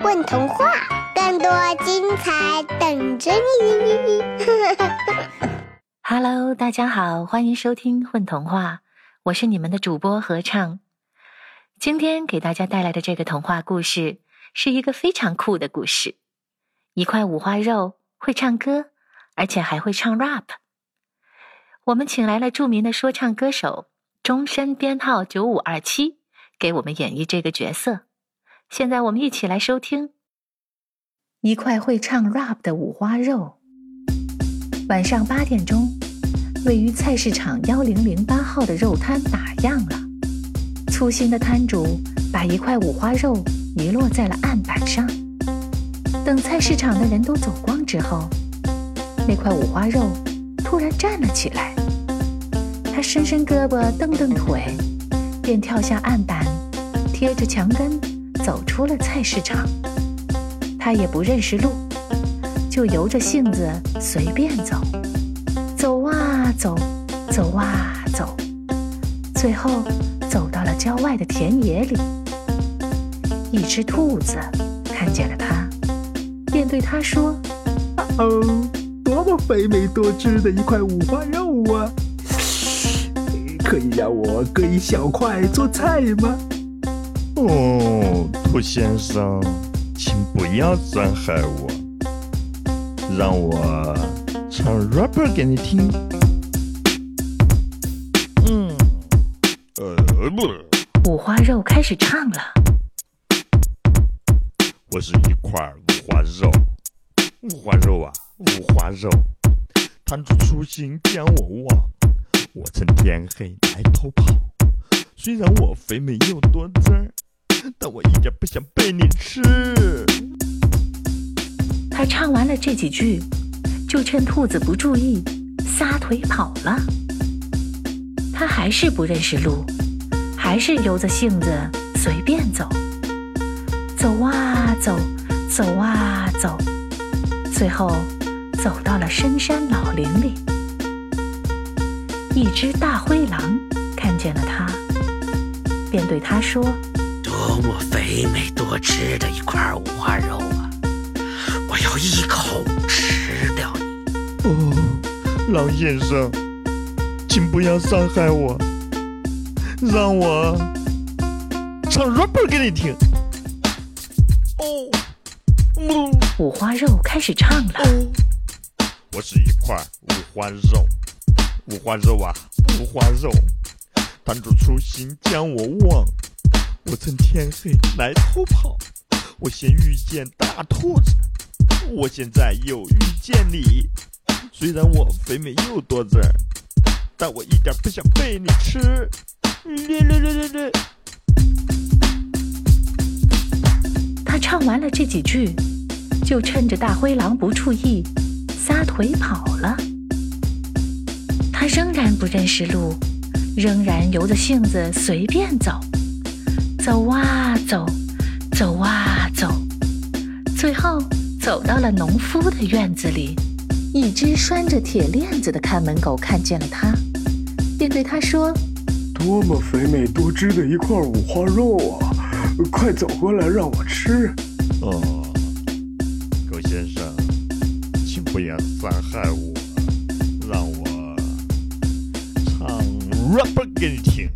混童话，更多精彩等着你！Hello，大家好，欢迎收听混童话，我是你们的主播合唱。今天给大家带来的这个童话故事是一个非常酷的故事。一块五花肉会唱歌，而且还会唱 rap。我们请来了著名的说唱歌手，终身编号九五二七，给我们演绎这个角色。现在我们一起来收听一块会唱 rap 的五花肉。晚上八点钟，位于菜市场幺零零八号的肉摊打烊了。粗心的摊主把一块五花肉遗落在了案板上。等菜市场的人都走光之后，那块五花肉突然站了起来。他伸伸胳膊，蹬蹬腿，便跳下案板，贴着墙根。走出了菜市场，他也不认识路，就由着性子随便走，走啊走，走啊走，最后走到了郊外的田野里。一只兔子看见了他，便对他说：“哦，多么肥美多汁的一块五花肉啊！可以让我割一小块做菜吗？”哦，兔先生，请不要伤害我，让我唱 rap 给你听。嗯，呃不，五花肉开始唱了。我是一块五花肉，五花肉啊，五花肉，摊主粗心将我忘，我趁天黑来偷跑，虽然我肥美又多汁儿。但我一点不想被你吃。他唱完了这几句，就趁兔子不注意，撒腿跑了。他还是不认识路，还是由着性子随便走，走啊走，走啊走，最后走到了深山老林里。一只大灰狼看见了他，便对他说。多么肥美多汁的一块五花肉啊！我要一口吃掉你。哦，老先生，请不要伤害我，让我唱 rapper 给你听。哦，五花肉开始唱了。我是一块五花肉，五花肉啊，五花肉，摊主粗心将我忘。我趁天黑来偷跑，我先遇见大兔子，我现在又遇见你。虽然我肥美又多汁儿，但我一点不想被你吃。略略略略略。他唱完了这几句，就趁着大灰狼不注意，撒腿跑了。他仍然不认识路，仍然由着性子随便走。走啊走，走啊走，最后走到了农夫的院子里。一只拴着铁链子的看门狗看见了他，便对他说：“多么肥美多汁的一块五花肉啊！快走过来让我吃。”哦，狗先生，请不要伤害我，让我唱 rap 给你听。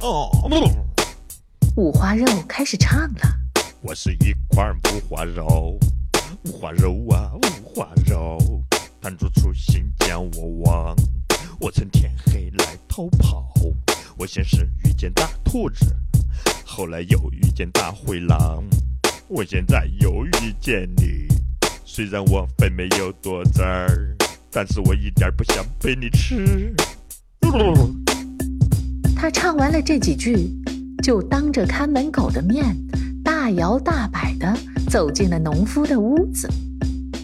哦，不。五花肉开始唱了。我是一块五花肉，五花肉啊，五花肉，摊主粗心将我忘。我趁天黑来偷跑，我先是遇见大兔子，后来又遇见大灰狼，我现在又遇见你。虽然我肥美又多汁儿，但是我一点不想被你吃。他唱完了这几句。就当着看门狗的面，大摇大摆地走进了农夫的屋子。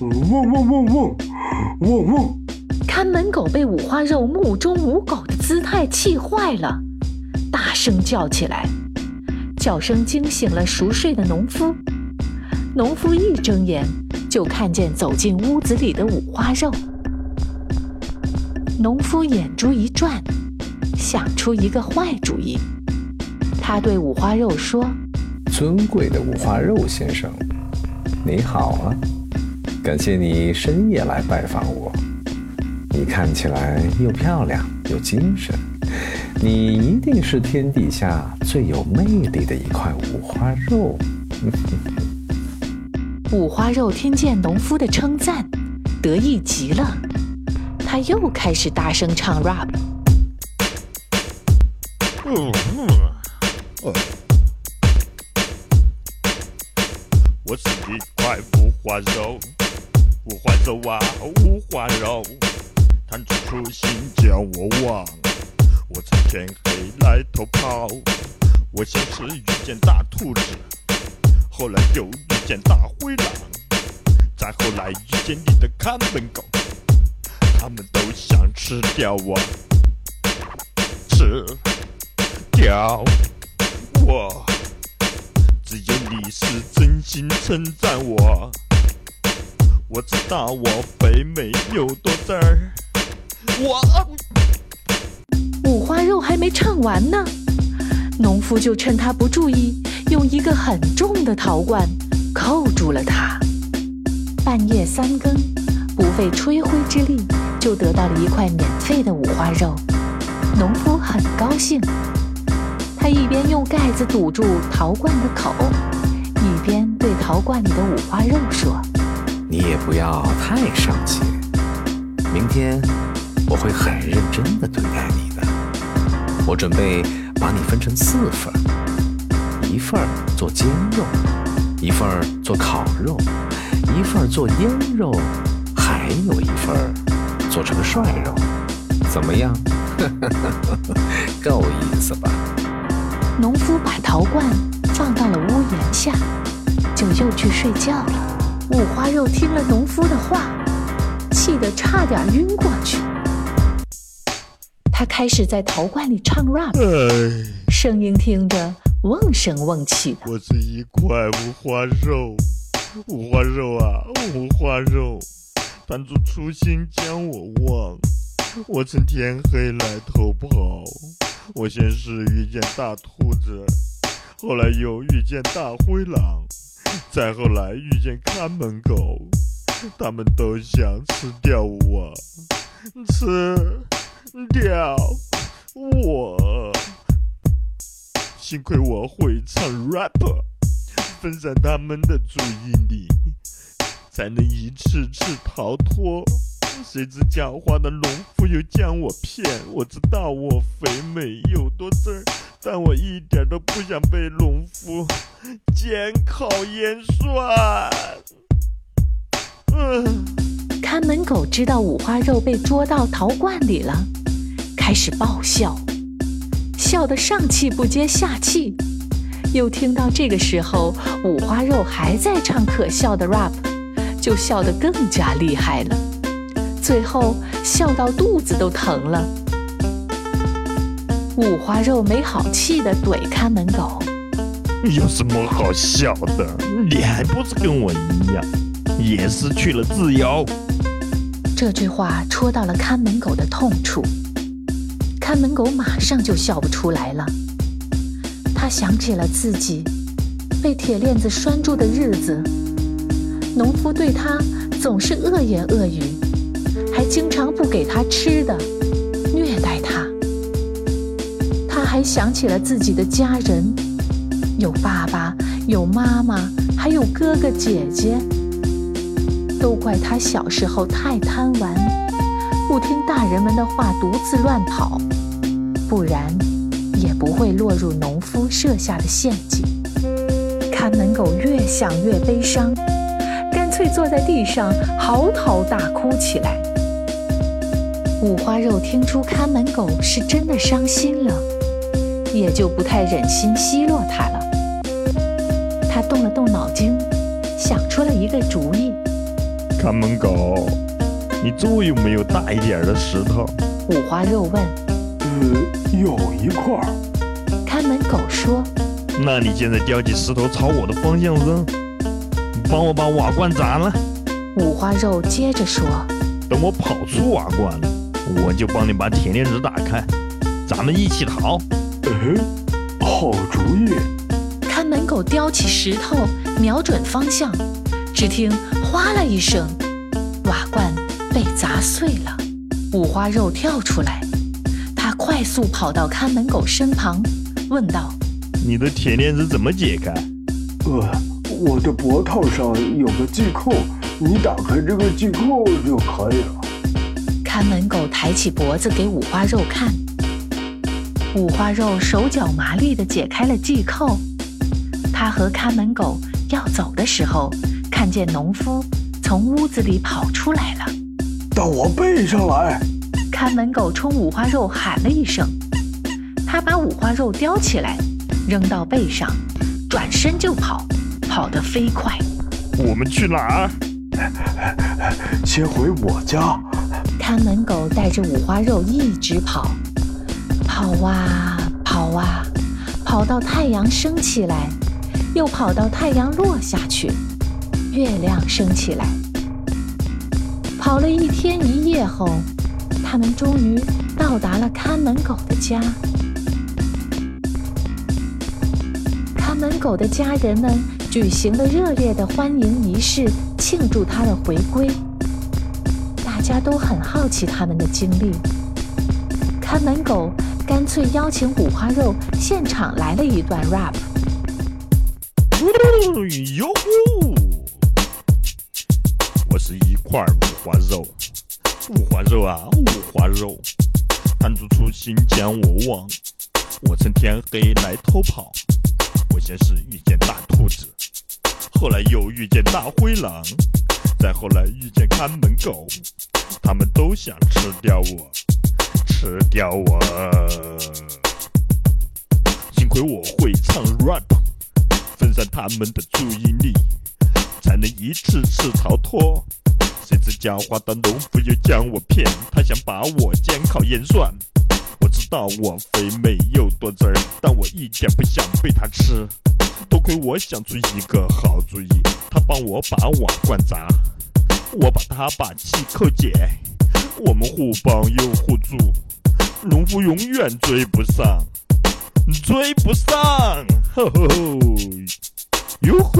汪汪汪汪汪汪！看门狗被五花肉目中无狗的姿态气坏了，大声叫起来，叫声惊醒了熟睡的农夫。农夫一睁眼，就看见走进屋子里的五花肉。农夫眼珠一转，想出一个坏主意。他对五花肉说：“尊贵的五花肉先生，你好啊，感谢你深夜来拜访我。你看起来又漂亮又精神，你一定是天底下最有魅力的一块五花肉。五花肉听见农夫的称赞，得意极了。他又开始大声唱 rap。嗯花肉，五花肉啊，五花肉，弹出初心叫我忘，我趁天黑来偷跑，我先是遇见大兔子，后来又遇见大灰狼，再后来遇见你的看门狗，他们都想吃掉我，吃。掉我，只有你是真心称赞我。我知道我肥美有多汁儿。我五花肉还没唱完呢，农夫就趁他不注意，用一个很重的陶罐扣住了他。半夜三更，不费吹灰之力，就得到了一块免费的五花肉。农夫很高兴。他一边用盖子堵住陶罐的口，一边对陶罐里的五花肉说：“你也不要太生气，明天我会很认真的对待你的。我准备把你分成四份，一份做煎肉，一份做烤肉，一份做腌肉，还有一份做成涮肉。怎么样？够意思吧？”农夫把陶罐放到了屋檐下，就又去睡觉了。五花肉听了农夫的话，气得差点晕过去。他开始在陶罐里唱 rap，声音听着瓮声瓮气的。我是一块五花肉，五花肉啊，五花肉，当初初心将我忘，我趁天黑来偷跑。我先是遇见大兔子，后来又遇见大灰狼，再后来遇见看门狗，他们都想吃掉我，吃掉我。幸亏我会唱 rap，分散他们的注意力，才能一次次逃脱。谁知狡猾的农夫又将我骗，我知道我肥美有多汁儿，但我一点都不想被农夫煎烤腌涮。嗯，看门狗知道五花肉被捉到陶罐里了，开始爆笑，笑得上气不接下气。又听到这个时候五花肉还在唱可笑的 rap，就笑得更加厉害了。最后笑到肚子都疼了。五花肉没好气地怼看门狗：“有什么好笑的？你还不是跟我一样，也失去了自由。”这句话戳到了看门狗的痛处，看门狗马上就笑不出来了。他想起了自己被铁链子拴住的日子，农夫对他总是恶言恶语。还经常不给他吃的，虐待。他还想起了自己的家人，有爸爸，有妈妈，还有哥哥姐姐。都怪他小时候太贪玩，不听大人们的话，独自乱跑，不然也不会落入农夫设下的陷阱。看门狗越想越悲伤，干脆坐在地上嚎啕大哭起来。五花肉听出看门狗是真的伤心了，也就不太忍心奚落他了。他动了动脑筋，想出了一个主意。看门狗，你桌有没有大一点的石头？五花肉问。呃，有一块。看门狗说。那你现在叼起石头朝我的方向扔，帮我把瓦罐砸了。五花肉接着说。等我跑出瓦罐了。我就帮你把铁链子打开，咱们一起逃。哎，好主意！看门狗叼起石头，瞄准方向，只听“哗”啦一声，瓦罐被砸碎了。五花肉跳出来，他快速跑到看门狗身旁，问道：“你的铁链子怎么解开？”“呃，我的脖套上有个系扣，你打开这个系扣就可以了。”看门狗抬起脖子给五花肉看，五花肉手脚麻利地解开了系扣。他和看门狗要走的时候，看见农夫从屋子里跑出来了。到我背上来！看门狗冲五花肉喊了一声，他把五花肉叼起来，扔到背上，转身就跑，跑得飞快。我们去哪儿？先回我家。看门狗带着五花肉一直跑，跑啊跑啊，跑到太阳升起来，又跑到太阳落下去，月亮升起来。跑了一天一夜后，他们终于到达了看门狗的家。看门狗的家人们举行了热烈的欢迎仪式，庆祝他的回归。大家都很好奇他们的经历。看门狗干脆邀请五花肉现场来了一段 rap。哟呼！我是一块五花肉，五花肉啊五花肉，弹出初心将我忘。我趁天黑来偷跑，我先是遇见大兔子，后来又遇见大灰狼，再后来遇见看门狗。他们都想吃掉我，吃掉我。幸亏我会唱 rap，分散他们的注意力，才能一次次逃脱。谁知狡猾的农夫又将我骗，他想把我监考验算。我知道我肥美又多汁儿，但我一点不想被他吃。多亏我想出一个好主意，他帮我把瓦罐砸。我把他把气扣解，我们互帮又互助，农夫永远追不上，追不上，吼吼吼，哟吼！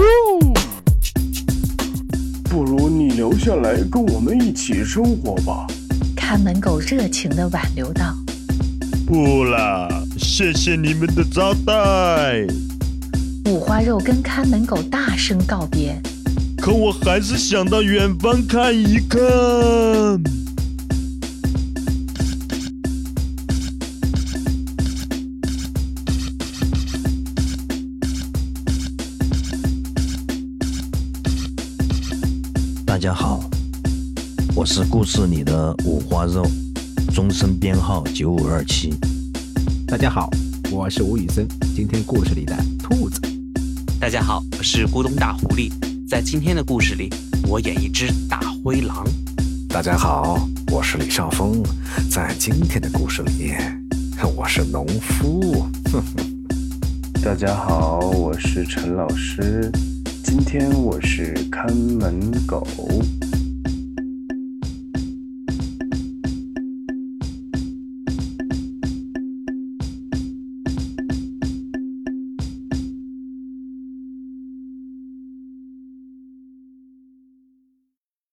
不如你留下来跟我们一起生活吧。看门狗热情地挽留道：“不了，谢谢你们的招待。”五花肉跟看门狗大声告别。可我还是想到远方看一看。大家好，我是故事里的五花肉，终身编号九五二七。大家好，我是吴宇森，今天故事里的兔子。大家好，我是咕咚大狐狸。在今天的故事里，我演一只大灰狼。大家好，我是李少峰。在今天的故事里，我是农夫。大家好，我是陈老师。今天我是看门狗。